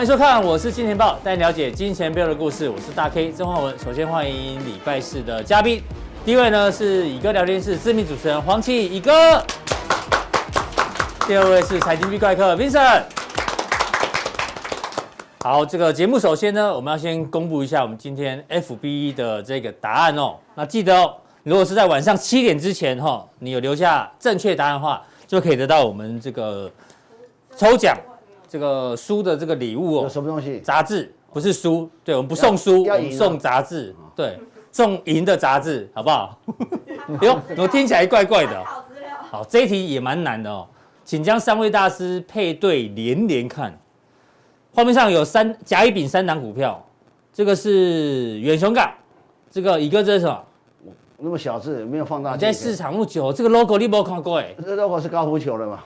欢迎收看，我是金钱爆，带你了解金钱背后的故事。我是大 K 曾焕文。首先欢迎礼拜四的嘉宾，第一位呢是乙哥聊天室知名主持人黄奇乙哥，第二位是财经 B 怪客 Vincent。好，这个节目首先呢，我们要先公布一下我们今天 FB 的这个答案哦。那记得哦，如果是在晚上七点之前哈，你有留下正确答案的话，就可以得到我们这个抽奖这个书的这个礼物哦。有什么东西？杂志不是书，对，我们不送书，我们送杂志，对，送银的杂志，好不好？哟，我听起来怪怪的。好，这一题也蛮难的哦，请将三位大师配对连连看。画面上有三甲乙丙三档股票，这个是远雄港，这个乙哥这是什么？那么小字没有放大。在市场那么久，这个 logo 你没有看过哎？这 logo 是高尔夫球的嘛？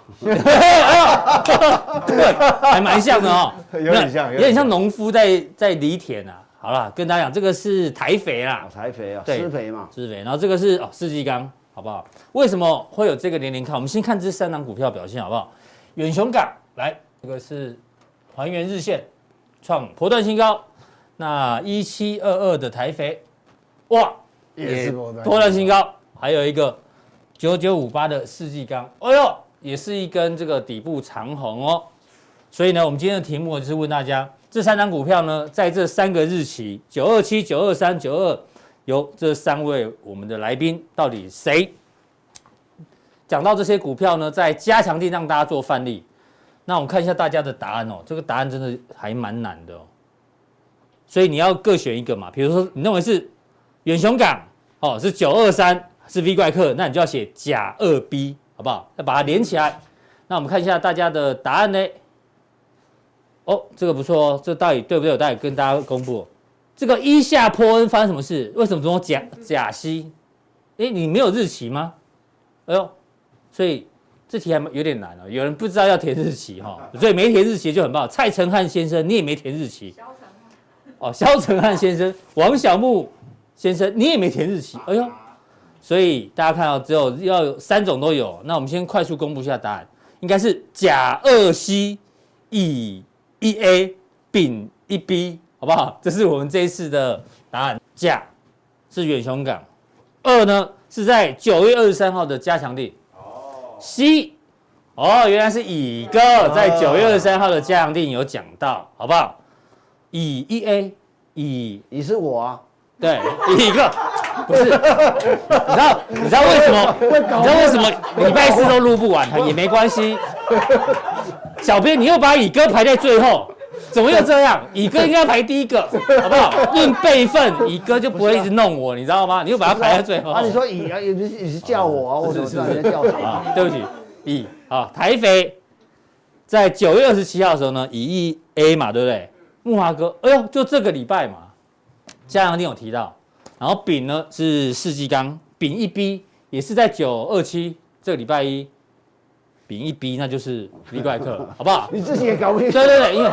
对，还蛮像的哦，有点像，有点像农夫在在犁田啊。好了，跟大家讲，这个是台肥啦，台肥啊，施肥嘛，施肥。然后这个是哦世纪钢，好不好？为什么会有这个连连看？我们先看这三档股票表现好不好？远雄港来，这个是。还原日线，创波段新高。那一七二二的台肥，哇，也是波段新高。还有一个九九五八的世纪钢，哎呦，也是一根这个底部长红哦。所以呢，我们今天的题目就是问大家，这三张股票呢，在这三个日期，九二七、九二三、九二，由这三位我们的来宾，到底谁讲到这些股票呢？在加强地让大家做范例。那我们看一下大家的答案哦，这个答案真的还蛮难的哦，所以你要各选一个嘛。比如说你认为是远雄港哦，是九二三是 V 怪客，那你就要写甲二 B 好不好？要把它连起来。那我们看一下大家的答案呢？哦，这个不错哦，这到底对不对？我待会跟大家公布。这个一下坡恩发生什么事？为什么说甲甲烯？哎，你没有日期吗？哎呦，所以。这题还有点难哦，有人不知道要填日期哈，所以没填日期就很棒。蔡成汉先生，你也没填日期。哦，萧成汉先生，王小木先生，你也没填日期。哎呦，所以大家看到只有要有三种都有。那我们先快速公布一下答案，应该是甲二 C，乙一 A，丙一 B，好不好？这是我们这一次的答案。甲是远雄港，二呢是在九月二十三号的加强錠。C，哦，原来是乙哥在九月二十三号的加强地有讲到，好不好？乙一 A，乙乙是我啊，对，乙哥不是，你知道你知道为什么？你知道为什么礼拜四都录不完？也没关系，小编你又把乙哥排在最后，怎么又这样？乙哥应该排第一个，好不好？论辈分，乙哥就不会一直弄我，你知道吗？你又把他排在最后。啊，你说乙啊，也不是也是叫我啊，我怎么知道你在叫谁 啊？对不起，乙啊，台肥在九月二十七号的时候呢，乙一 A 嘛，对不对？木华哥，哎呦，就这个礼拜嘛，加强錠有提到。然后丙呢是世纪钢，丙一 B 也是在九二七这个礼拜一，丙一 B 那就是 V 怪客，好不好？你自己也搞不清楚。对对对，因为。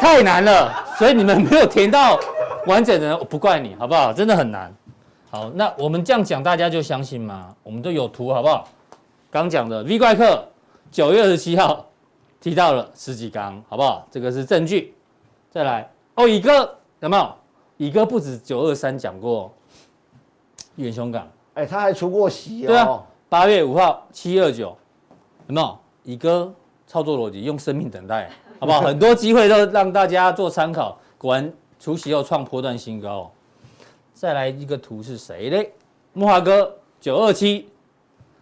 太难了，所以你们没有填到完整的，我不怪你，好不好？真的很难。好，那我们这样讲，大家就相信嘛？我们都有图，好不好？刚讲的 V 怪客九月二十七号提到了世纪钢，好不好？这个是证据。再来哦，乙哥有没有？乙哥不止九二三讲过远雄港，哎，他还出过席哦。对啊，八月五号七二九有没有？乙哥操作逻辑用生命等待。好不好？很多机会都让大家做参考。果然除夕又创波段新高。再来一个图是谁嘞？木华哥九二七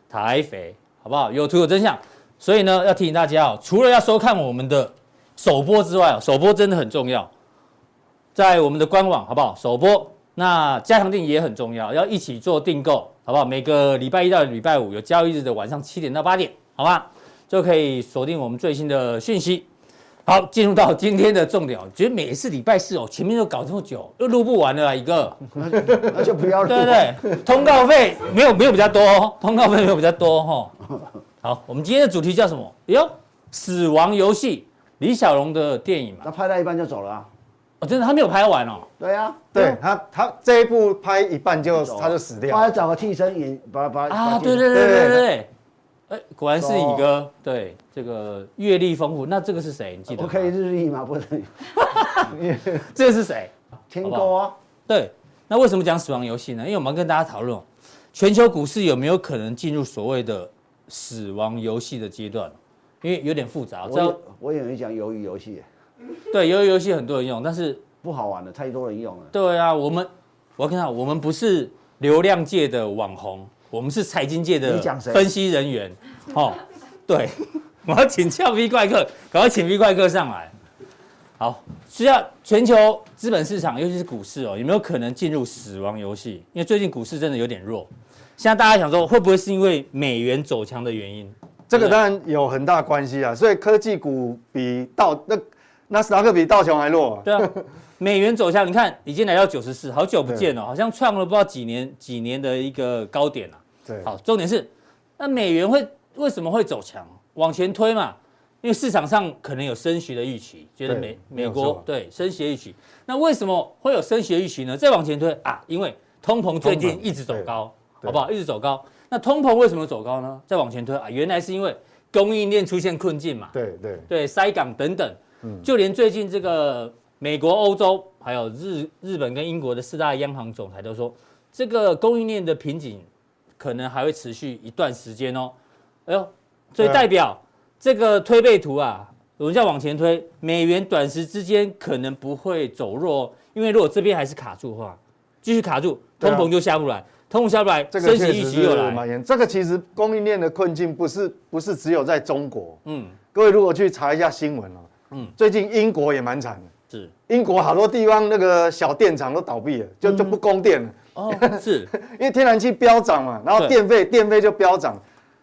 台肥，好不好？有图有真相。所以呢，要提醒大家哦，除了要收看我们的首播之外，首播真的很重要。在我们的官网，好不好？首播那加强定也很重要，要一起做订购，好不好？每个礼拜一到礼拜五有交易日的晚上七点到八点，好吧？就可以锁定我们最新的讯息。好，进入到今天的重点。哦觉得每次礼拜四哦，前面都搞这么久，又录不完了啦，一个，那就不要录。对不对？通告费没有没有比较多，通告费没有比较多哈。好，我们今天的主题叫什么？哎，死亡游戏，李小龙的电影嘛。他拍到一半就走了啊？哦，真的，他没有拍完哦。对呀，对他他这一部拍一半就他就死掉。他要找个替身演，把把啊，对对对对对对。哎，果然是乙哥，对，这个阅历丰富。那这个是谁？你记得？我可以日历吗？不能。这个是谁？天勾啊。对，那为什么讲死亡游戏呢？因为我们要跟大家讨论，全球股市有没有可能进入所谓的死亡游戏的阶段？因为有点复杂。我有我有人讲鱿鱼游戏。对，鱿鱼游戏很多人用，但是不好玩的，太多人用了。对啊，我们我要看到，我们不是流量界的网红，我们是财经界的分析人员。哦，对，我要请俏 V 怪客，赶快请 V 怪客上来。好，需要全球资本市场，尤其是股市哦，有没有可能进入死亡游戏？因为最近股市真的有点弱。现在大家想说，会不会是因为美元走强的原因？这个当然有很大关系啊。所以科技股比到那纳斯达克比道琼还弱啊。对啊，美元走强，你看已经来到九十四，好久不见了，好像创了不知道几年几年的一个高点了。对，好，重点是那美元会为什么会走强？往前推嘛。因为市场上可能有升息的预期，觉得美美国对升息的预期，那为什么会有升息的预期呢？再往前推啊，因为通膨最近一直走高，好不好？一直走高。那通膨为什么走高呢？再往前推啊，原来是因为供应链出现困境嘛。对对对，塞港等等，就连最近这个美国、欧洲还有日日本跟英国的四大央行总裁都说，这个供应链的瓶颈可能还会持续一段时间哦。哎呦，所以代表。这个推背图啊，我们再往前推，美元短时之间可能不会走弱，因为如果这边还是卡住的话，继续卡住，通膨就下不来，啊、通膨下不来，升息预期又来。这个其实供应链的困境不是不是只有在中国，嗯，各位如果去查一下新闻哦，嗯，最近英国也蛮惨的，是，英国好多地方那个小电厂都倒闭了，就就不供电了，哦，是 因为天然气飙涨嘛，然后电费电费就飙涨。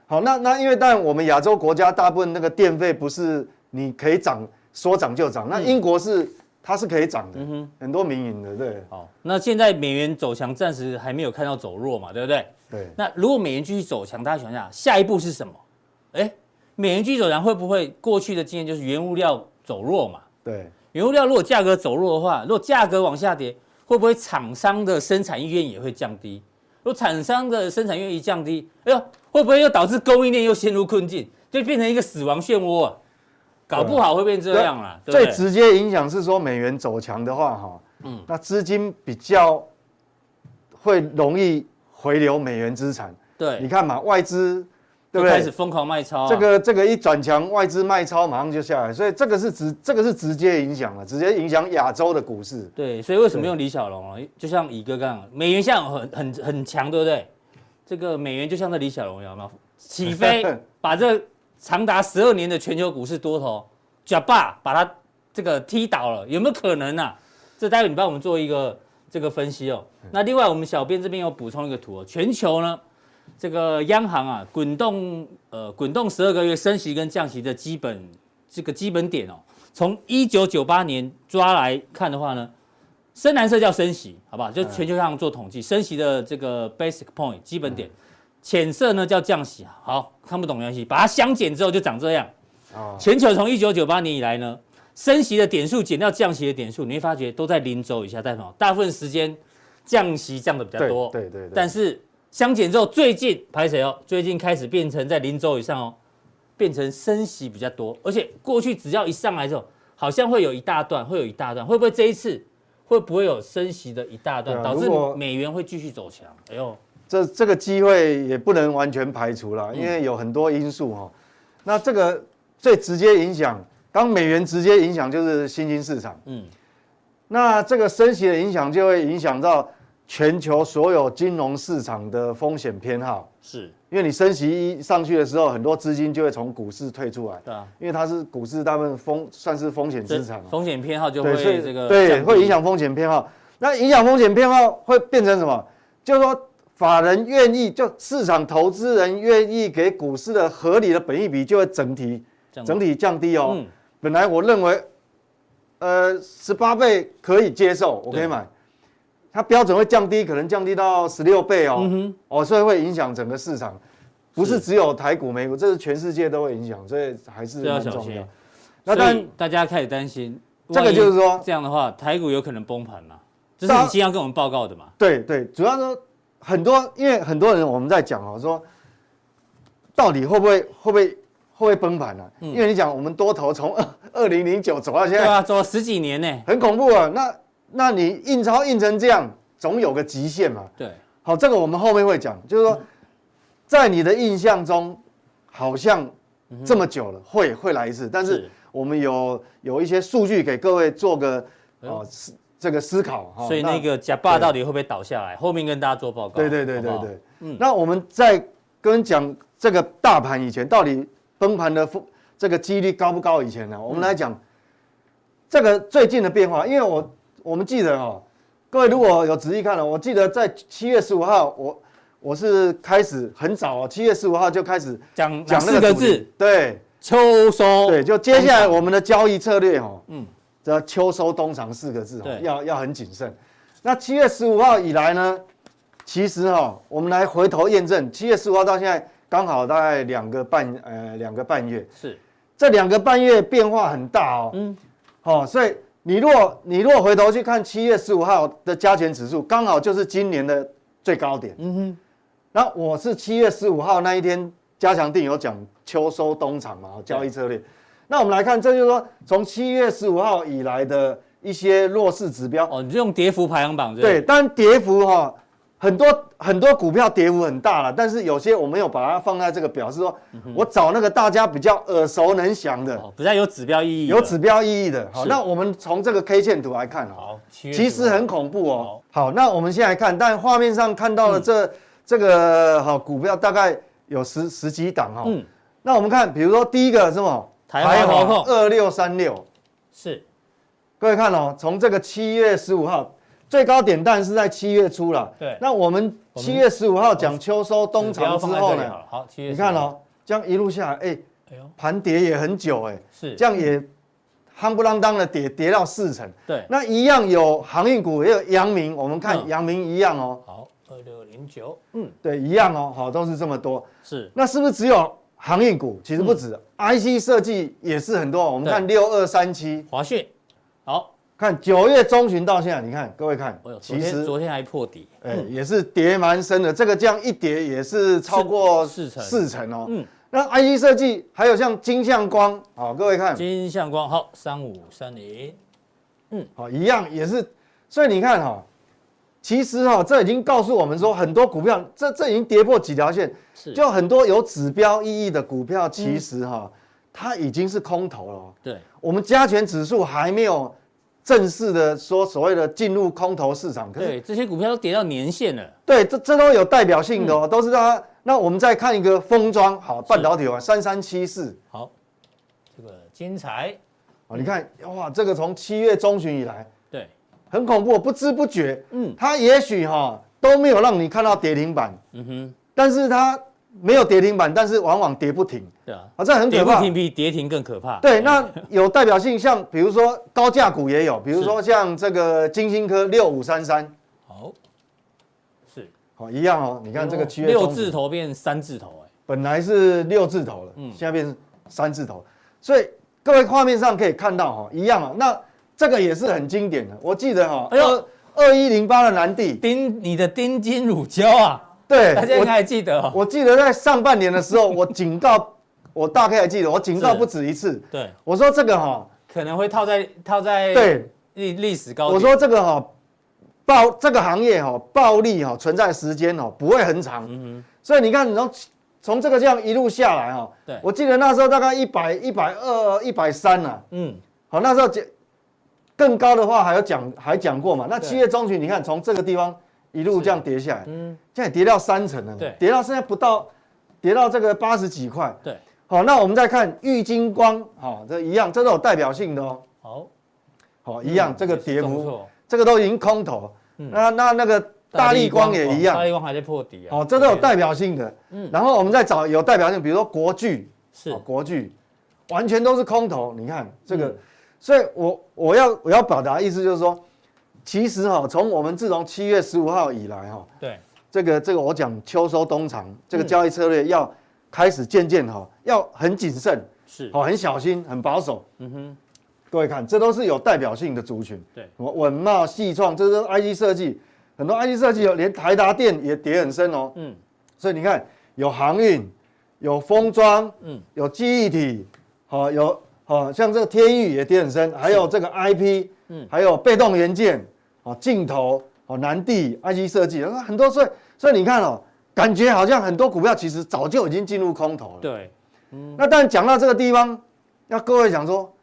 好，那那因为当然我们亚洲国家大部分那个电费不是你可以涨说涨就涨，那英国是它是可以涨的，嗯哼，很多民营的，对。好，那现在美元走强，暂时还没有看到走弱嘛，对不对？对。那如果美元继续走强，大家想想下一步是什么？哎，美元继续走强会不会过去的经验就是原物料走弱嘛？对。原物料如果价格走弱的话，如果价格往下跌，会不会厂商的生产意愿也会降低？如果厂商的生产意愿一降低，哎呦。会不会又导致供应链又陷入困境，就变成一个死亡漩涡啊？搞不好会变这样了。最直接影响是说美元走强的话，哈，嗯，那资金比较会容易回流美元资产。对，你看嘛，外资对不对？开始疯狂卖超。这个这个一转强，外资卖超马上就下来，所以这个是直这个是直接影响了，直接影响亚洲的股市。对，所以为什么用李小龙啊？就像乙哥刚刚，美元现在很很很强，对不对？这个美元就像这李小龙一样嘛，起飞，把这长达十二年的全球股市多头，假霸把它这个踢倒了，有没有可能呢、啊？这待会你帮我们做一个这个分析哦。那另外我们小编这边有补充一个图哦，全球呢这个央行啊滚动呃滚动十二个月升息跟降息的基本这个基本点哦，从一九九八年抓来看的话呢。深蓝色叫升息，好不好？就全球上做统计，升息的这个 basic point 基本点。浅色呢叫降息，好，看不懂没关系，把它相减之后就长这样。全球从一九九八年以来呢，升息的点数减掉降息的点数，你会发觉都在零轴以下，代表大部分时间降息降的比较多。对对对。但是相减之后，最近排谁哦？最近开始变成在零轴以上哦，变成升息比较多，而且过去只要一上来之后，好像会有一大段，会有一大段，会不会这一次？会不会有升息的一大段，导致美元会继续走强？哎呦，这这个机会也不能完全排除了，因为有很多因素哈。那这个最直接影响，当美元直接影响就是新兴市场。嗯，那这个升息的影响就会影响到全球所有金融市场的风险偏好。是。因为你升息一上去的时候，很多资金就会从股市退出来。对啊，因为它是股市大部分风算是风险资产，风险偏好就会这个对，会影响风险偏好。那影响风险偏好会变成什么？就是说，法人愿意就市场投资人愿意给股市的合理的本益比就会整体整体降低哦。本来我认为，呃，十八倍可以接受，我可以买。它标准会降低，可能降低到十六倍哦，嗯、哦，所以会影响整个市场，不是只有台股、美股，这是全世界都会影响，所以还是要小心。那但大家开始担心，这个就是说这样的话，台股有可能崩盘嘛？这是你今天要跟我们报告的嘛？对对，主要说很多，因为很多人我们在讲哦，说到底会不会会不会会不会崩盘呢、啊？嗯、因为你讲我们多头从二二零零九走到现在，对啊，走了十几年呢，很恐怖啊。那那你印钞印成这样，总有个极限嘛。对，好，这个我们后面会讲，就是说，在你的印象中，好像这么久了，会会来一次，但是我们有有一些数据给各位做个哦思这个思考哈。所以那个假霸到底会不会倒下来？后面跟大家做报告。对对对对对。嗯，那我们在跟讲这个大盘以前，到底崩盘的这个几率高不高？以前呢，我们来讲这个最近的变化，因为我我们记得哈，各位如果有仔细看了，我记得在七月十五号，我我是开始很早哦，七月十五号就开始讲讲四个字，对，秋收，对，就接下来我们的交易策略哈，嗯，这秋收冬藏四个字，对，要要很谨慎。那七月十五号以来呢？其实哈，我们来回头验证，七月十五号到现在刚好大概两个半呃两个半月，是这两个半月变化很大哦。嗯，好，所以你若你若回头去看七月十五号的加权指数，刚好就是今年的最高点。嗯哼，那我是七月十五号那一天加强定有讲秋收冬藏嘛，交易策略。那我们来看，这就是说从七月十五号以来的一些弱势指标。哦，你就用跌幅排行榜对？对，但跌幅哈。很多很多股票跌幅很大了，但是有些我没有把它放在这个表，示说我找那个大家比较耳熟能详的，比较有指标意义，有指标意义的。好，那我们从这个 K 线图来看，好，其实很恐怖哦。好，那我们先来看，但画面上看到的这这个好股票大概有十十几档哈。嗯。那我们看，比如说第一个是什么？台华二六三六，是。各位看哦，从这个七月十五号。最高点但是在七月初了。对。那我们七月十五号讲秋收冬藏之后呢？好，七月。你看哦，这样一路下来，哎，盘跌也很久，哎，是。这样也夯不啷当的跌，跌到四成。对。那一样有航运股，也有阳明，我们看阳明一样哦。好，二六零九，嗯，对，一样哦，好，都是这么多。是。那是不是只有航运股？其实不止，IC 设计也是很多。我们看六二三七，华讯，好。看九月中旬到现在，你看各位看，其实昨天还破底，哎，也是跌蛮深的。这个这样一跌也是超过四成四成哦。嗯，那 IC 设计还有像金相光，好，各位看金相光，好，三五三零，嗯，好，一样也是。所以你看哈，其实哈，这已经告诉我们说，很多股票这这已经跌破几条线，就很多有指标意义的股票，其实哈，它已经是空头了。对，我们加权指数还没有。正式的说，所谓的进入空头市场，可是对这些股票都跌到年线了。对，这这都有代表性的都是它。那我们再看一个封装，好，半导体啊，三三七四，好，这个精彩啊，你看哇，这个从七月中旬以来，对，很恐怖，不知不觉，嗯，它也许哈都没有让你看到跌停板，嗯哼，但是它。没有跌停板，但是往往跌不停。对啊，啊，这很可怕。跌不停比跌停更可怕。对，那有代表性，像比如说高价股也有，比如说像这个金星科六五三三。好，是，好一样哦。你看这个七月六字头变三字头，哎，本来是六字头了，嗯，现在变三字头。所以各位画面上可以看到哈，一样啊。那这个也是很经典的，我记得哈，二二一零八的南帝丁，你的丁金乳胶啊。对，大家应该还记得、哦我。我记得在上半年的时候，我警告，我大概还记得，我警告不止一次。对，我说这个哈、哦、可能会套在套在对历历史高。我说这个哈、哦、暴这个行业哈、哦、暴利哈、哦、存在时间哦不会很长。嗯哼。所以你看，你从从这个这样一路下来哈、哦，对，我记得那时候大概一百一百二一百三呐。嗯。好，那时候讲更高的话还有讲还讲过嘛？那七月中旬你看从这个地方。一路这样跌下来，嗯，现在跌到三成了，对，跌到现在不到，跌到这个八十几块，对，好，那我们再看玉金光，好，这一样，这都有代表性的哦，好，好，一样，这个跌幅，这个都已经空头，那那那个大力光也一样，大立光还在破底啊，好，这都有代表性的，嗯，然后我们再找有代表性，比如说国巨，是，国巨，完全都是空头，你看这个，所以我我要我要表达的意思就是说。其实哈，从我们自从七月十五号以来哈，对，这个这个我讲秋收冬藏这个交易策略要开始渐渐哈，要很谨慎，是，好，很小心，很保守。嗯哼，各位看，这都是有代表性的族群。对，什么稳懋、细创，这都是 IC 设计，很多 IC 设计有连台达电也跌很深哦。嗯，所以你看，有航运，有封装，嗯，有记忆体，好，有好像这个天域也跌很深，还有这个 IP，嗯，还有被动元件，哦，镜头，哦，南地 IC 设计，很多，所以所以你看哦，感觉好像很多股票其实早就已经进入空头了。对，嗯，那但讲到这个地方，要各位想说，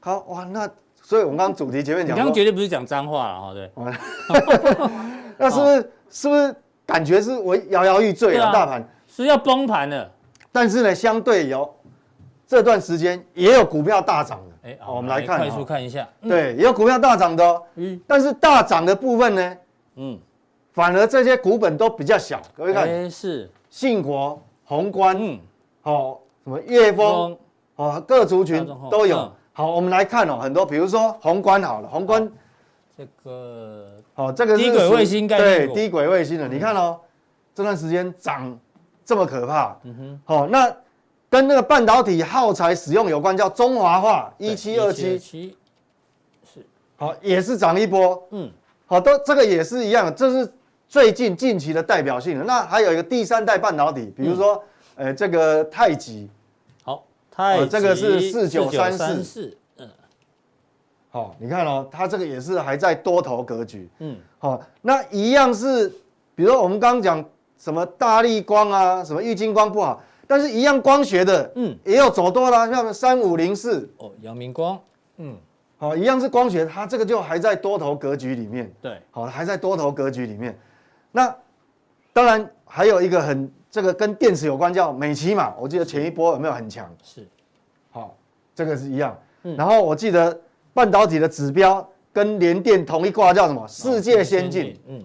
好哇，那所以我们刚刚主题前面讲，你刚刚绝对不是讲脏话了哈，对，那是不是是不是感觉是我摇摇欲坠啊？大盘是要崩盘了，但是呢，相对有这段时间也有股票大涨的。哎，好，我们来看，快速看一下，对，也有股票大涨的哦。嗯，但是大涨的部分呢，嗯，反而这些股本都比较小。各位看，是。信国、宏观，嗯，好，什么业丰，哦，各族群都有。好，我们来看哦，很多，比如说宏观好了，宏观这个。哦，这个是低轨卫星概念对，低轨卫星的，你看哦，这段时间涨这么可怕，嗯哼，好，那跟那个半导体耗材使用有关，叫中华化一七二七，是，好，也是涨一波，嗯，好，都这个也是一样，这是最近近期的代表性的。那还有一个第三代半导体，比如说，呃，这个太极，好，太极，这个是四九三四。嗯好，你看哦，它这个也是还在多头格局。嗯，好，那一样是，比如说我们刚刚讲什么大力光啊，什么玉晶光不好，但是一样光学的，嗯，也有走多了，像三五零四哦，阳明光，嗯，好，一样是光学，它这个就还在多头格局里面。对，好，还在多头格局里面。那当然还有一个很这个跟电池有关，叫美琪玛，我记得前一波有没有很强？是，好，这个是一样。嗯，然后我记得。半导体的指标跟联电同一挂，叫什么？世界先进。嗯，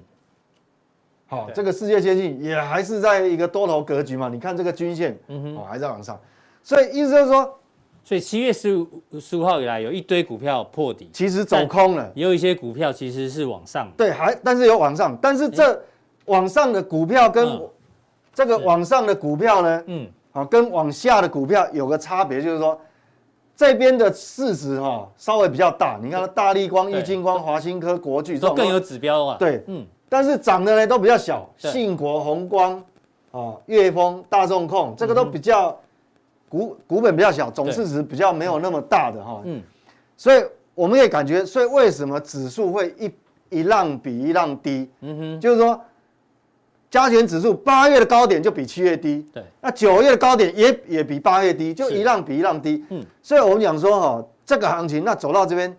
好，这个世界先进也还是在一个多头格局嘛？你看这个均线，嗯哼，哦，还在往上。所以意思就是说，所以七月十五十五号以来，有一堆股票破底，其实走空了。也有一些股票其实是往上。对，还但是有往上，但是这往上的股票跟这个往上的股票呢，嗯，好，跟往下的股票有个差别，就是说。这边的市值哈稍微比较大，你看大立光、玉晶光、华新科、国巨都更有指标啊。对，嗯，但是涨的呢都比较小，信国、宏光、哦、业丰、大众控，这个都比较股股本比较小，总市值比较没有那么大的哈。嗯，所以我们也感觉，所以为什么指数会一一浪比一浪低？嗯哼，就是说。加权指数八月的高点就比七月低，对，那九月的高点也也比八月低，就一浪比一浪低，嗯，所以我们讲说哈，这个行情那走到这边，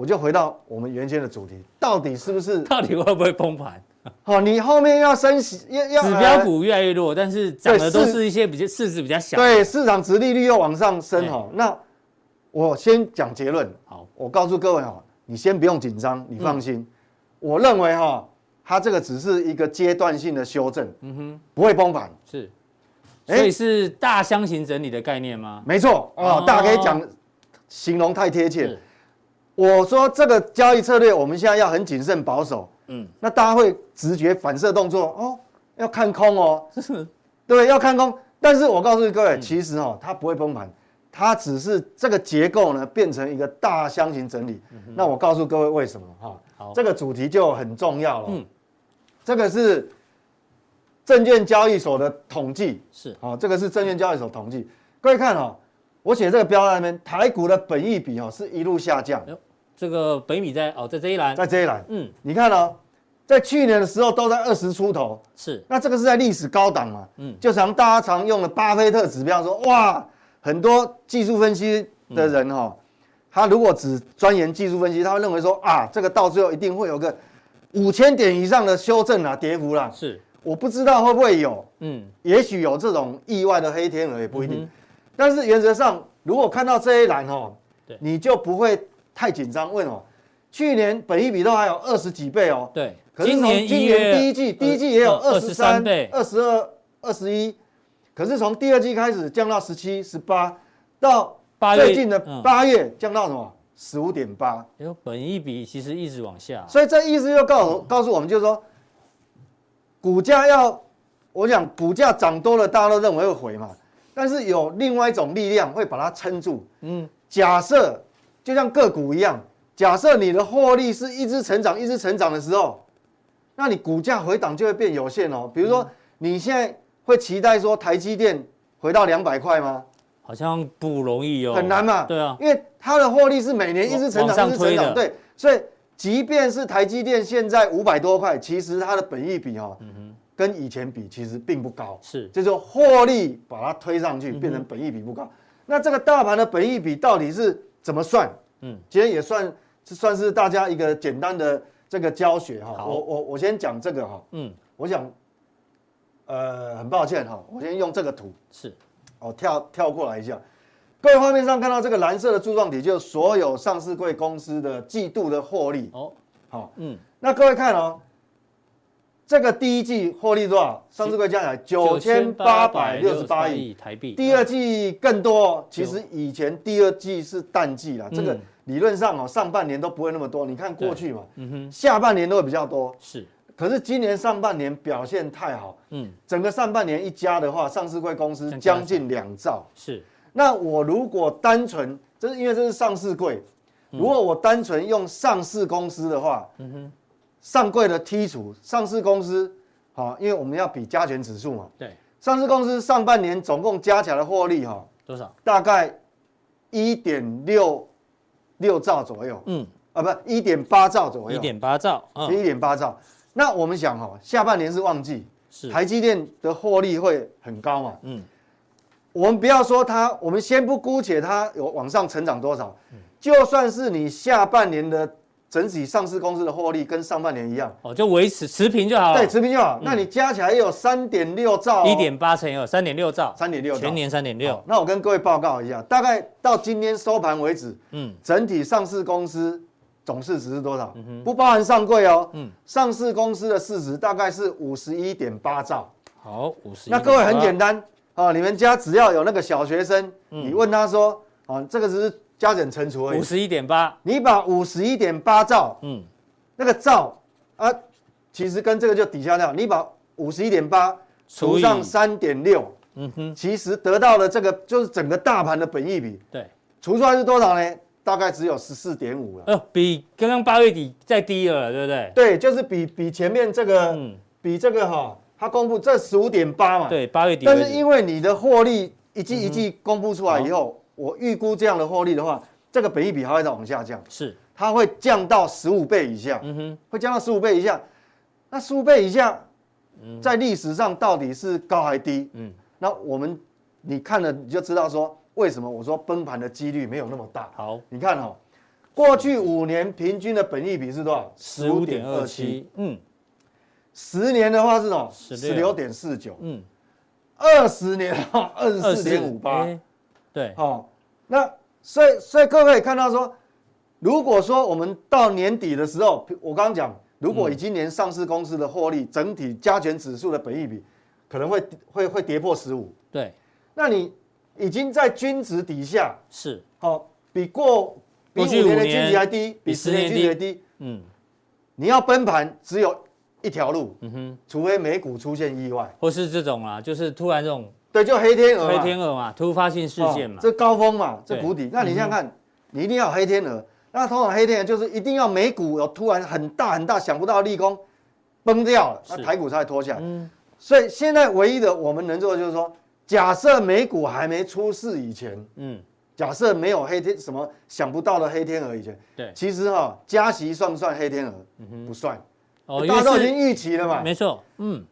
我就回到我们原先的主题，到底是不是？到底会不会崩盘？好，你后面要升息，要要指标股越来越弱，但是涨的都是一些比较市值比较小，对，市场殖利率又往上升哈。那我先讲结论，好，我告诉各位哈，你先不用紧张，你放心，我认为哈。它这个只是一个阶段性的修正，嗯哼，不会崩盘，是，所以是大箱型整理的概念吗？没错，哦，大家可以讲，形容太贴切。我说这个交易策略，我们现在要很谨慎保守，嗯，那大家会直觉反射动作，哦，要看空哦，是，对，要看空。但是我告诉各位，其实哦，它不会崩盘，它只是这个结构呢变成一个大箱型整理。那我告诉各位为什么哈？好，这个主题就很重要了。嗯。这个是证券交易所的统计，是好，这个是证券交易所统计。各位看哦，我写这个标在那边，台股的本益比哦是一路下降。这个北米在哦，在这一栏，在这一栏。嗯，你看哦，在去年的时候都在二十出头，是。那这个是在历史高档嘛？嗯，就像大家常用的巴菲特指标说，哇，很多技术分析的人哈、哦，他如果只钻研技术分析，他会认为说啊，这个到最后一定会有个。五千点以上的修正啊，跌幅啦，是，我不知道会不会有，嗯，也许有这种意外的黑天鹅也不一定，嗯、但是原则上，如果看到这一栏哦，对，你就不会太紧张。为什么？去年本益比都还有二十几倍哦，对，可是从今年第一季，第一季也有二十三倍、二十二、二十一，可是从第二季开始降到十七、十八，到最近的八月降到什么？十五点八，有本益比其实一直往下，所以这意思就告诉告诉我们，就是说，股价要，我讲股价涨多了，大家都认为会回嘛，但是有另外一种力量会把它撑住。嗯，假设就像个股一样，假设你的获利是一直成长，一直成长的时候，那你股价回档就会变有限哦。比如说你现在会期待说台积电回到两百块吗？好像不容易哦，很难嘛。对啊，因为它的获利是每年一直成长，一直成长。对，所以即便是台积电现在五百多块，其实它的本益比哈，跟以前比其实并不高。是，就是说获利把它推上去，变成本益比不高。那这个大盘的本益比到底是怎么算？嗯，今天也算算是大家一个简单的这个教学哈。我我我先讲这个哈。嗯，我想，呃，很抱歉哈，我先用这个图是。哦，跳跳过来一下，各位画面上看到这个蓝色的柱状体，就是所有上市柜公司的季度的获利。哦，好，嗯，那各位看哦，这个第一季获利多少？上市柜加起来九千八百六十八亿台币。第二季更多，其实以前第二季是淡季啦，这个理论上哦，上半年都不会那么多。你看过去嘛，嗯哼，下半年都会比较多。是。可是今年上半年表现太好，嗯，整个上半年一加的话，上市柜公司将近两兆，是。那我如果单纯，这是因为这是上市柜，如果我单纯用上市公司的话，嗯哼，上柜的剔除上市公司，好，因为我们要比加权指数嘛，对，上市公司上半年总共加起来的获利哈，多少？大概一点六六兆左右，嗯，啊，不，一点八兆左右，一点八兆，一点八兆。那我们想哈，下半年是旺季，是。台积电的获利会很高嘛？嗯，我们不要说它，我们先不姑且它有往上成长多少，就算是你下半年的整体上市公司的获利跟上半年一样，哦，就维持持平就好了。对，持平就好。那你加起来也有三点六兆，一点八乘以二，三点六兆，三点六，全年三点六。那我跟各位报告一下，大概到今天收盘为止，嗯，整体上市公司。总市值是多少？不包含上柜哦。嗯，上市公司的市值大概是五十一点八兆。好，五十。那各位很简单啊，你们家只要有那个小学生，你问他说，啊，这个只是加减乘除而已。五十一点八，你把五十一点八兆，嗯，那个兆啊，其实跟这个就抵消掉。你把五十一点八除上三点六，嗯哼，其实得到的这个就是整个大盘的本益比。对，除出来是多少呢？大概只有十四点五了，呃，比刚刚八月底再低了，对不对？对，就是比比前面这个，嗯，比这个哈，它公布这十五点八嘛，对，八月底。但是因为你的获利一季一季公布出来以后，我预估这样的获利的话，这个本益比还会再往下降，是，它会降到十五倍以下，嗯哼，会降到十五倍以下。那十五倍以下，在历史上到底是高还低？嗯，那我们你看了你就知道说。为什么我说崩盘的几率没有那么大？好，你看哦，过去五年平均的本益比是多少？十五点二七。嗯，十年的话是什么？十六点四九。嗯，二十年的话二十四点五八。对，好，那所以所以各位看到说，如果说我们到年底的时候，我刚刚讲，如果以今年上市公司的获利整体加权指数的本益比可能会会会跌破十五。对，那你。已经在均值底下，是好，比过比五年的均值还低，比十年均值还低。嗯，你要崩盘只有一条路，嗯哼，除非美股出现意外，或是这种啊，就是突然这种，对，就黑天鹅，黑天鹅嘛，突发性事件嘛，这高峰嘛，这谷底。那你想想看，你一定要有黑天鹅，那通常黑天鹅就是一定要美股有突然很大很大想不到的利空崩掉了，那台股才会拖下来。嗯，所以现在唯一的我们能做的就是说。假设美股还没出事以前，嗯，假设没有黑天什么想不到的黑天鹅以前，对，其实哈加息算不算黑天鹅？嗯哼，不算，哦，大家都已经预期了嘛，没错，嗯，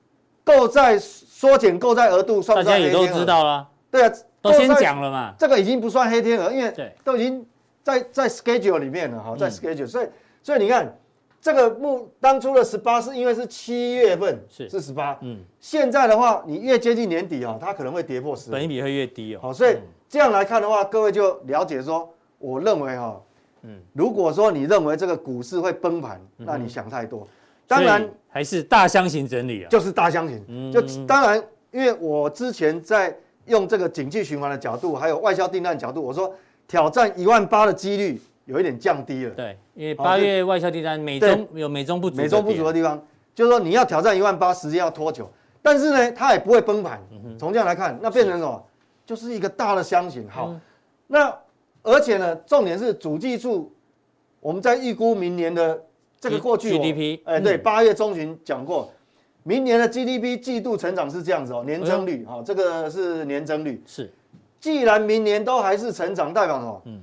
购债缩减购债额度算不算黑天鹅？大家也都知道了，对啊，都先讲了嘛，这个已经不算黑天鹅，因为都已经在在 schedule 里面了哈，在 schedule，所以所以你看。这个目当初的十八是因为是七月份是。是十八，嗯，现在的话你越接近年底啊，它可能会跌破十，本益比会越低哦。好，所以这样来看的话，各位就了解说，我认为哈，嗯，如果说你认为这个股市会崩盘，那你想太多。当然还是大箱型整理啊，就是大箱型，就当然，因为我之前在用这个景气循环的角度，还有外销订单角度，我说挑战一万八的几率。有一点降低了，对，因为八月外销订单美中有美中不足，美中不足的地方，就是说你要挑战一万八，时间要拖久，但是呢，它也不会崩盘。从这样来看，那变成什么？就是一个大的箱型。好，那而且呢，重点是主计处，我们在预估明年的这个过去 GDP，哎，对，八月中旬讲过，明年的 GDP 季度成长是这样子哦，年增率哈、哎哦，这个是年增率。是，既然明年都还是成长，代表什么？嗯，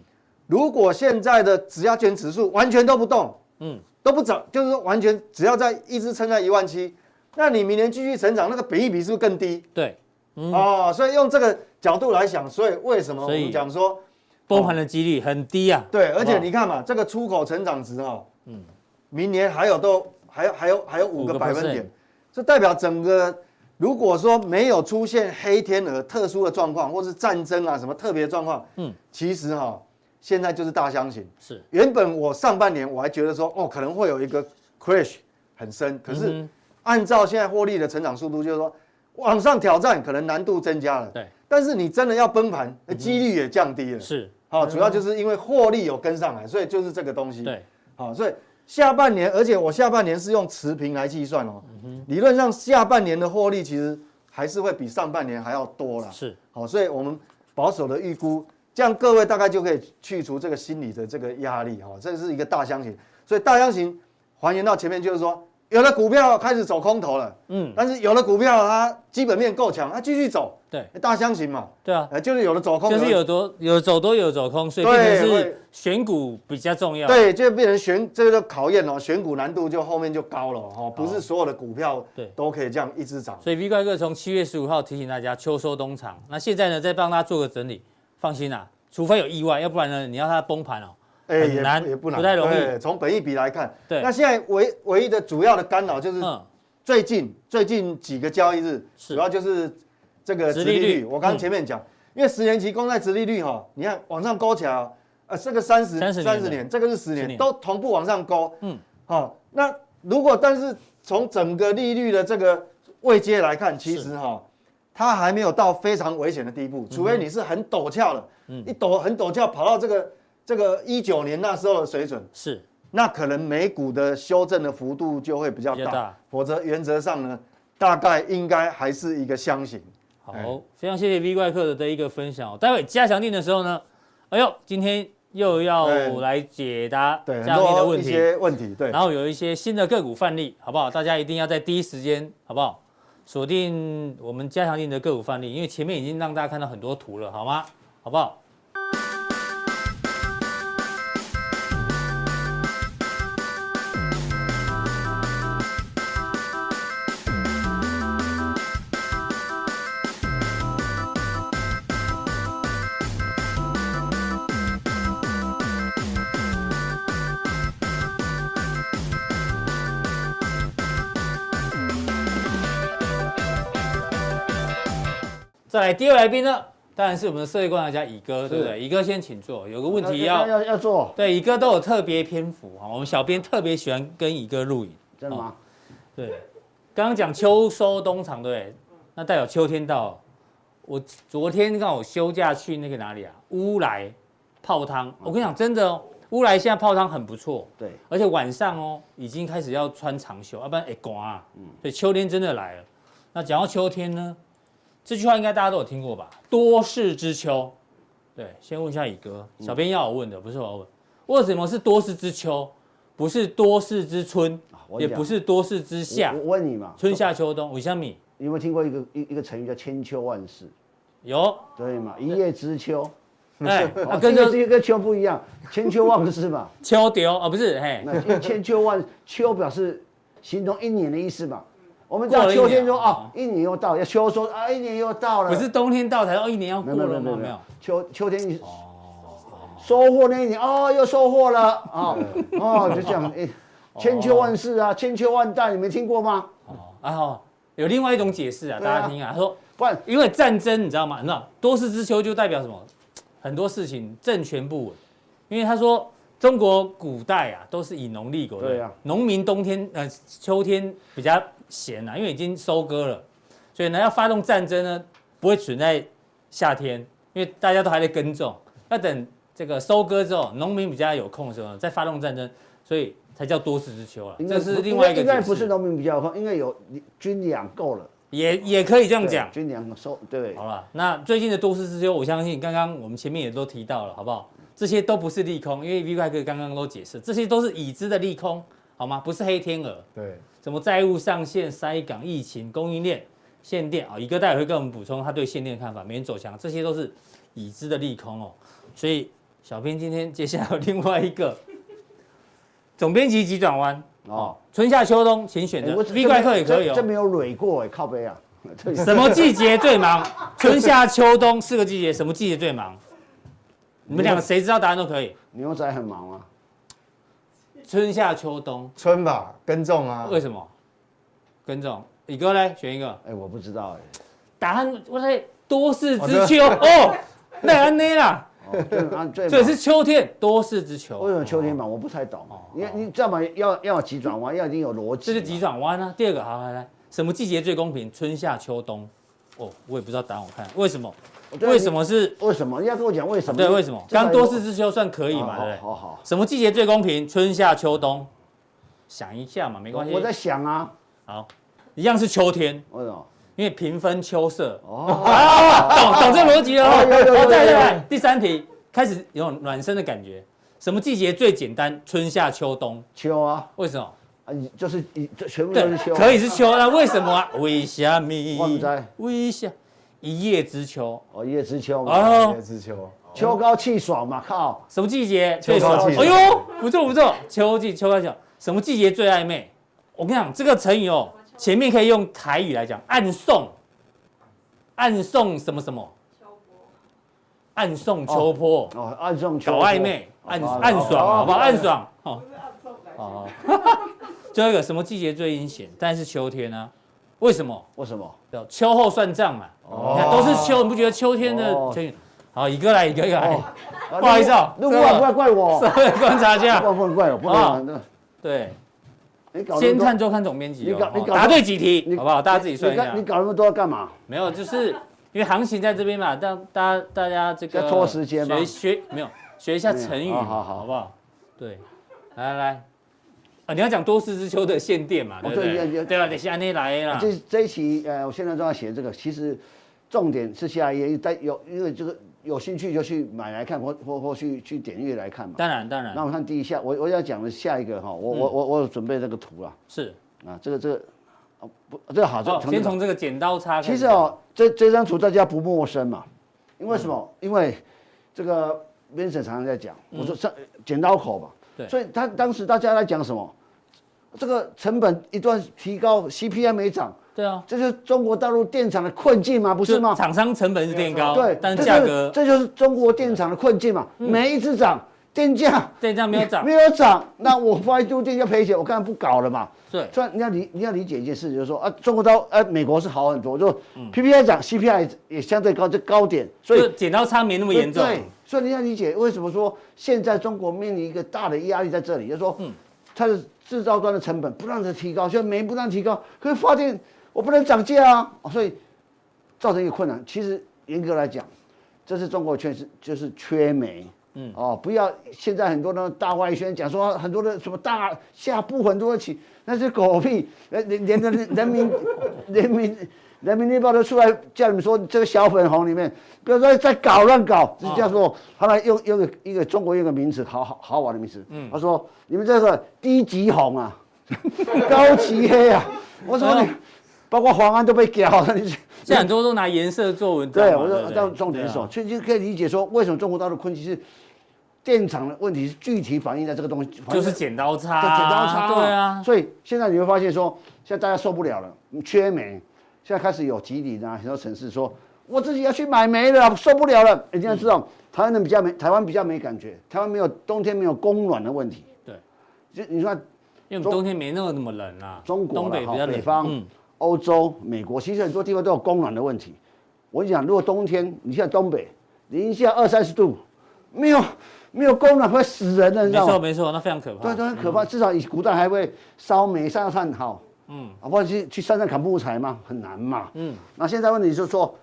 如果现在的质押权指数完全都不动，嗯，都不涨，就是说完全只要在一直撑在一万七，那你明年继续成长，那个比一比是不是更低？对，嗯、哦，所以用这个角度来想，所以为什么我们讲说崩盘的几率很低啊？对，而且你看嘛，这个出口成长值哈，嗯，明年还有都还有还有还有五个百分点。这代表整个，如果说没有出现黑天鹅特殊的状况，或是战争啊什么特别状况，嗯，其实哈，现在就是大箱型。是，原本我上半年我还觉得说，哦，可能会有一个 crash 很深，可是按照现在获利的成长速度，就是说往上挑战可能难度增加了。对，但是你真的要崩盘，那几率也降低了。是，好，主要就是因为获利有跟上来，所以就是这个东西。对，好，所以。下半年，而且我下半年是用持平来计算哦。理论上下半年的获利其实还是会比上半年还要多啦。是，好，所以我们保守的预估，这样各位大概就可以去除这个心理的这个压力哈。这是一个大箱型，所以大箱型还原到前面就是说。有的股票开始走空头了，嗯，但是有的股票它基本面够强，它继续走，对，大箱型嘛，对啊，就是有的走空，就是有多有走多有走空，所以变成是选股比较重要，对，就变成选这个考验哦，选股难度就后面就高了哦，不是所有的股票对。都可以这样一直涨，所以 V 怪哥从七月十五号提醒大家秋收冬藏，那现在呢再帮他做个整理，放心啦，除非有意外，要不然呢你要它崩盘哦。哎，也也不难，不太容易。从本益比来看，对，那现在唯唯一的主要的干扰就是最近最近几个交易日，主要就是这个殖利率。我刚刚前面讲，因为十年期公债殖利率哈，你看往上勾起来，呃，这个三十三十年，这个是十年，都同步往上勾。嗯，好，那如果但是从整个利率的这个位阶来看，其实哈，它还没有到非常危险的地步，除非你是很陡峭的，一陡很陡峭跑到这个。这个一九年那时候的水准是，那可能美股的修正的幅度就会比较大，大否则原则上呢，大概应该还是一个箱型。好，哎、非常谢谢 V 怪客的一个分享。待会加强定的时候呢，哎呦，今天又要来解答加强定的问题，一些问题，对，然后有一些新的个股范例，好不好？大家一定要在第一时间，好不好？锁定我们加强定的个股范例，因为前面已经让大家看到很多图了，好吗？好不好？来第二来宾呢，当然是我们的社会观察家乙哥，对不对？乙哥先请坐。有个问题要要要做。对，乙哥都有特别篇幅哈，我们小编特别喜欢跟乙哥录影。真的吗？对，刚刚讲秋收冬藏，对不对？那代表秋天到。我昨天刚好休假去那个哪里啊？乌来泡汤。我跟你讲，真的哦，乌来现在泡汤很不错。对，而且晚上哦，已经开始要穿长袖，要不然会刮啊。嗯。所以秋天真的来了。那讲到秋天呢？这句话应该大家都有听过吧？多事之秋，对，先问一下乙哥，小编要我问的，不是我要问。为什么是多事之秋，不是多事之春，也不是多事之夏？我问你嘛，春夏秋冬，为什么？你有没有听过一个一一个成语叫千秋万世？有，对嘛？一叶知秋，哎，跟这个跟秋不一样，千秋万世嘛。秋丢啊，不是，嘿，那千秋万秋表示形容一年的意思嘛。我们到秋天说哦，一年又到，要秋收啊，一年又到了。不是冬天到才哦，一年要过了吗？没有，秋秋天你收获那一年哦，又收获了啊 哦，就这样哎，千秋万世啊，千秋万代，你没听过吗？哦，然后有另外一种解释啊，大家听啊，他说不然因为战争，你知道吗？你知道多事之秋就代表什么？很多事情政权不稳，因为他说中国古代啊都是以农立国的，农民冬天呃秋天比较。闲啊，因为已经收割了，所以呢，要发动战争呢，不会存在夏天，因为大家都还在耕种，要等这个收割之后，农民比较有空的时候，再发动战争，所以才叫多事之秋啊。这是另外一个。应该不是农民比较有空，应该有军粮够了，也也可以这样讲。军粮收对。好了，那最近的多事之秋，我相信刚刚我们前面也都提到了，好不好？这些都不是利空，因为 V 怪哥刚刚都解释，这些都是已知的利空。好吗？不是黑天鹅。对，什么债务上限、塞港、疫情、供应链、限电啊？一个待会会跟我们补充他对限电的看法。美元走强，这些都是已知的利空哦。所以小编今天接下来有另外一个 总编辑急转弯哦，春夏秋冬请选择。V 怪客也可以哦。这没有累过哎，靠背啊。什么季节最忙？春夏秋冬四个季节，什么季节最忙？你们两个谁知道答案都可以。牛仔很忙吗？春夏秋冬，春吧，耕种啊。为什么？耕种。李哥呢，选一个。哎，我不知道哎。答案我在多事之秋哦，那安内啦。这是秋天，多事之秋。为什么秋天嘛？我不太懂。你你知道吗？要要急转弯，要一定有逻辑。这是急转弯啊。第二个，好来来，什么季节最公平？春夏秋冬。哦，我也不知道答案，我看为什么？为什么是？为什么？你要跟我讲为什么？对，为什么？刚多事之秋算可以嘛？对不对？好好。什么季节最公平？春夏秋冬。想一下嘛，没关系。我在想啊。好，一样是秋天。为什么？因为平分秋色。哦。懂懂这逻辑了。好，再来第三题，开始有暖身的感觉。什么季节最简单？春夏秋冬。秋啊？为什么？啊，你就是一，这全部都是秋。可以是秋，那为什么啊？为什么？为什么？一叶知秋，哦，一叶知秋嘛，一叶知秋，秋高气爽嘛，靠，什么季节？最爽？哎呦，不错不错，秋季秋高气爽，什么季节最暧昧？我跟你讲，这个成语哦，前面可以用台语来讲，暗送，暗送什么什么？秋波，暗送秋波，哦，暗送秋，搞暧昧，暗暗爽，好不好？暗爽，哦，哦，最后一个什么季节最阴险？但是秋天呢？为什么？为什么？叫秋后算账嘛。你看都是秋，你不觉得秋天的成语？好，一个来，一个来。不好意思啊，不要怪怪我。社会观察家。不能怪我，不能。对。先看周刊总编辑。你搞，你搞。答对几题，好不好？大家自己算一下。你搞那么多要干嘛？没有，就是因为行情在这边嘛，但大家大家这个拖时间嘛。学学没有，学一下成语，好好，好不好？对，来来来。啊，你要讲多事之秋的限电嘛？对不对？对啊，得下那来啦。这这一期，呃，我现在正在写这个，其实重点是下一页，但有因为这个有兴趣就去买来看，或或或去去点阅来看嘛。当然当然。那我看第一下，我我要讲的下一个哈，我我我我有准备这个图啊。是啊，这个这个，哦不，这个好，这先从这个剪刀差。其实哦，这这张图大家不陌生嘛，因为什么？因为这个 Vincent 常常在讲，我说上剪刀口嘛。对，所以他当时大家在讲什么？这个成本一段提高，CPI 没涨，对啊，这就是中国大陆电厂的困境嘛，不是吗？厂商成本是变高，对，但价格这就是中国电厂的困境嘛，每一次涨，电价电价没有涨，没有涨，那我发一度电价赔钱，我干脆不搞了嘛。对，所以你要理你要理解一件事，就是说啊，中国到呃美国是好很多，就 PPI 涨，CPI 也相对高，就高点，所以剪刀差没那么严重。对，所以你要理解为什么说现在中国面临一个大的压力在这里，就是说，嗯，它的。制造端的成本不断的提高，现在煤不断提高，可是发电我不能涨价啊，所以造成一个困难。其实严格来讲，这是中国确实就是缺煤，嗯哦，不要现在很多的大外宣讲说很多的什么大下部很多的企，那是狗屁，连连人人民人民。人民日报都出来叫你们说，这个小粉红里面，不要说在搞乱搞，这叫做他们用用个一个中国用个名词，好好好玩的名词。嗯，他说你们这个低级红啊，高级黑啊。我说你，包括黄安都被搞了。你现在很多都拿颜色做文章。对，我说到重点是什么？所以就可以理解说，为什么中国大陆困境是电厂的问题，是具体反映在这个东西，就是剪刀差，剪刀差。对啊。所以现在你会发现说，现在大家受不了了，缺煤。现在开始有集体啊，很多城市说，我自己要去买煤了，受不了了。一定要知道，台湾人比较没，台湾比较没感觉，台湾没有冬天没有供暖的问题。对，就你说，因为冬天没那么那么冷啊。中国东北比较北方，嗯，欧洲、美国，其实很多地方都有供暖的问题。我跟你讲，如果冬天你像东北零下二三十度，没有没有供暖会死人的，你知道吗？没错没错，那非常可怕。对，都很可怕。嗯、至少以古代还会烧煤、烧炭好。嗯，啊，或者去去山上砍木材嘛，很难嘛。嗯，那现在问题就是说，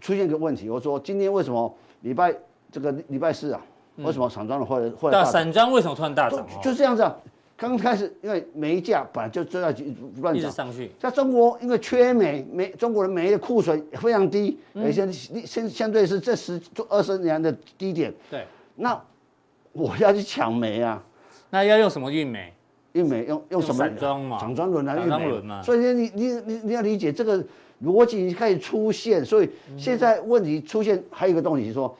出现一个问题，我说今天为什么礼拜这个礼拜四啊，为什么散装的或者或者散装为什么突然大涨？就这样子啊，刚开始因为煤价本来就就在乱涨，上去。在中国因为缺煤，煤中国的煤的库存非常低，而且相相对是这十二十年的低点。对，那我要去抢煤啊，那要用什么运煤？运美用用什么？散装嘛，散装轮来运美。轮嘛。所以你你你你要理解这个逻辑开始出现，所以现在问题出现还有一个东西说，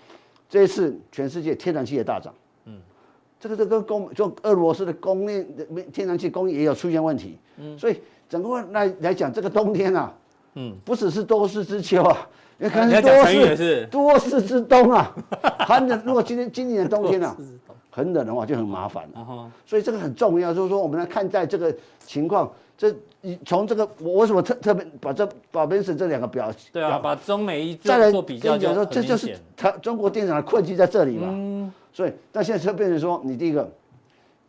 这一次全世界天然气也大涨，嗯，这个这个供就俄罗斯的供应天然气供应也有出现问题，嗯，所以整个来来讲这个冬天啊，嗯，不只是多事之秋啊。也可能是多事多事之冬啊，寒冷。如果今天今年的冬天啊，很冷的话就很麻烦了。所以这个很重要，就是说我们来看待这个情况。这从这个我为什么特特别把这把 Vincent 这两个表对啊，把中美一再来做比较，就说这就是它中国电厂的困境在这里嘛。所以但现在就变成说，你第一个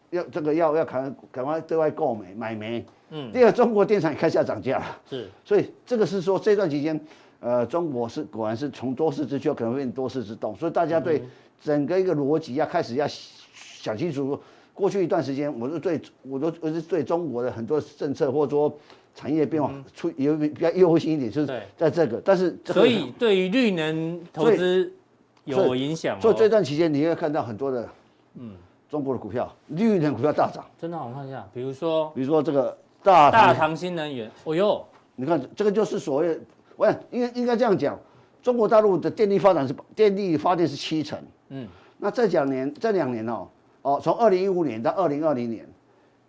要这个要要赶赶快对外购煤买煤，嗯，第二中国电厂也开始要涨价了，是，所以这个是说这段期间。呃，中国是果然是从多事之秋可能会变多事之冬，所以大家对整个一个逻辑要开始要想清楚。过去一段时间，我是对我都我是对中国的很多政策或者说产业变化出有比较忧心一点，就是在这个。但是所以对于绿能投资有影响。所以这段期间你会看到很多的嗯中国的股票绿能股票大涨。真的，我看一下，比如说比如说这个大大唐新能源，哦哟，你看这个就是所谓。我应该应该这样讲，中国大陆的电力发展是电力发电是七成，嗯，那这两年这两年哦哦，从二零一五年到二零二零年，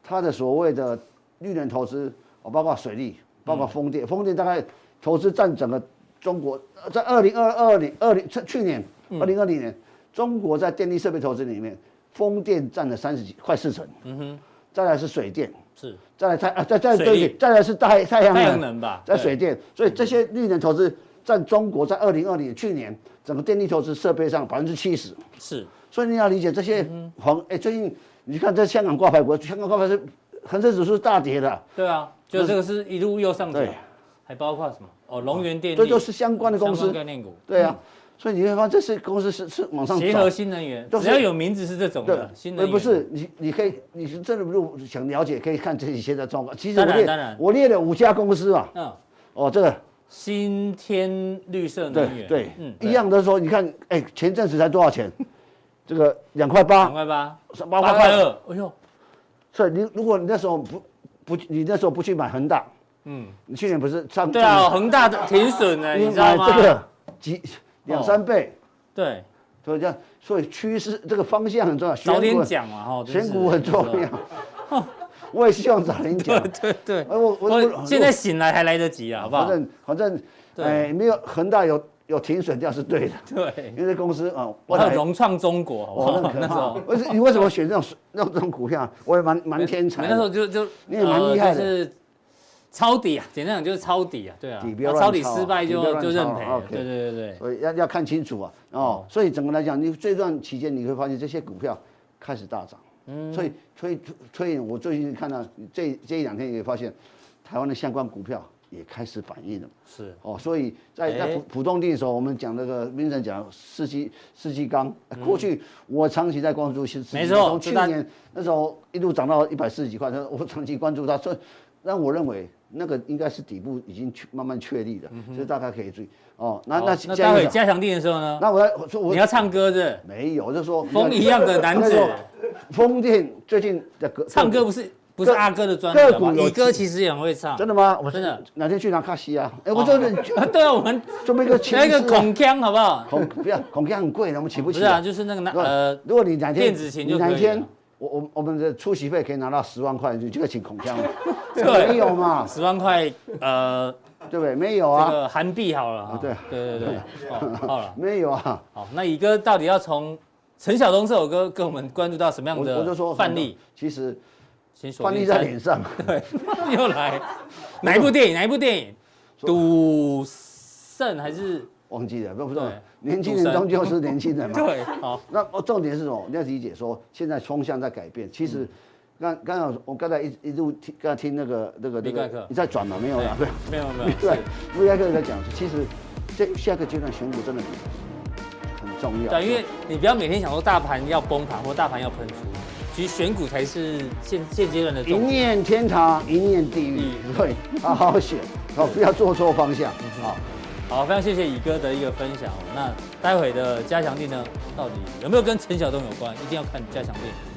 它的所谓的绿能投资哦，包括水利，包括风电，风电大概投资占整个中国在二零二二年二零去年二零二零年，中国在电力设备投资里面，风电占了三十几快四成，嗯哼，再来是水电。是，再来太啊，再再对，再来是太太阳能，太阳能吧，在水电，所以这些绿能投资占中国在二零二零年去年整个电力投资设备上百分之七十。是，所以你要理解这些黄哎，最近你看在香港挂牌股，香港挂牌是恒生指数大跌的。对啊，就这个是一路又上涨，还包括什么？哦，龙源电力，这就是相关的公司。概念股。对啊。所以你会发现这些公司是是往上走，协和新能源，只要有名字是这种的。新能源不是你，你可以，你是真的如果想了解，可以看这些现在状况。其实我列我列了五家公司啊。嗯。哦，这个新天绿色能源，对，嗯，一样的说，你看，哎，前阵子才多少钱？这个两块八，两块八，八块二。哎呦，所以你如果你那时候不不，你那时候不去买恒大，嗯，你去年不是上对啊，恒大的停损呢，你知道吗？这个几。两三倍，对，所以这样，所以趋势这个方向很重要。早点讲嘛，哈，选股很重要。我也希望早点讲。对对对。我我现在醒来还来得及啊，好不好？反正反正，哎，没有恒大有有停损掉是对的。对，因为公司啊，我还有融创中国，好不好？那时候，为什你为什么选这种那种股票？我也蛮蛮天才。那时候就就你也蛮厉害的。抄底啊，简单讲就是抄底啊，对啊，抄底失败就就认赔，对对对对，所以要要看清楚啊，哦，所以整个来讲，你这段期间你会发现这些股票开始大涨，嗯，所以所以所以我最近看到这这一两天也发现，台湾的相关股票也开始反应了，是。哦，所以在在浦浦东地的时候，我们讲那个名人讲世纪世纪钢，过去我长期在关注世纪钢，没错，从去年那时候一路涨到一百四十几块，我长期关注它，所以让我认为。那个应该是底部已经确慢慢确立的，所以大家可以注意哦。那那那待会加强定的时候呢？那我要说，你要唱歌是？没有，我就说风一样的男子。风电最近的歌唱歌不是不是阿哥的专辑吗？你哥其实也很会唱。真的吗？我真的哪天去拿卡西啊？哎，我 就对啊，我们准备一个那个孔锵好不好？孔不要孔锵很贵的，我们请不起。不是啊，就是那个拿呃，如果你哪天电子琴就可以。我我我们的出席费可以拿到十万块，你就可以请孔锵 没有嘛？十万块，呃，对不对？没有啊。这个韩币好了。对对对对，好了。没有啊。好，那乙哥到底要从陈晓东这首歌跟我们关注到什么样的？我就说范例。其实，范例在脸上。对，又来。哪一部电影？哪一部电影？赌圣还是？忘记了，不不对，年轻人终究是年轻人嘛。对，好。那我重点是什么？你要理解说，现在风向在改变。其实，刚刚好我刚才一一路听，刚才听那个那个那个，你在转吗？没有了，对，没有没有。对，威亚克在讲，其实这下个阶段选股真的很重要。对，因为你不要每天想说大盘要崩盘或大盘要喷出，其实选股才是现现阶段的。一念天堂，一念地狱，对，好好选，好，不要做错方向，好。好，非常谢谢乙哥的一个分享。那待会的加强力呢，到底有没有跟陈晓东有关？一定要看加强力。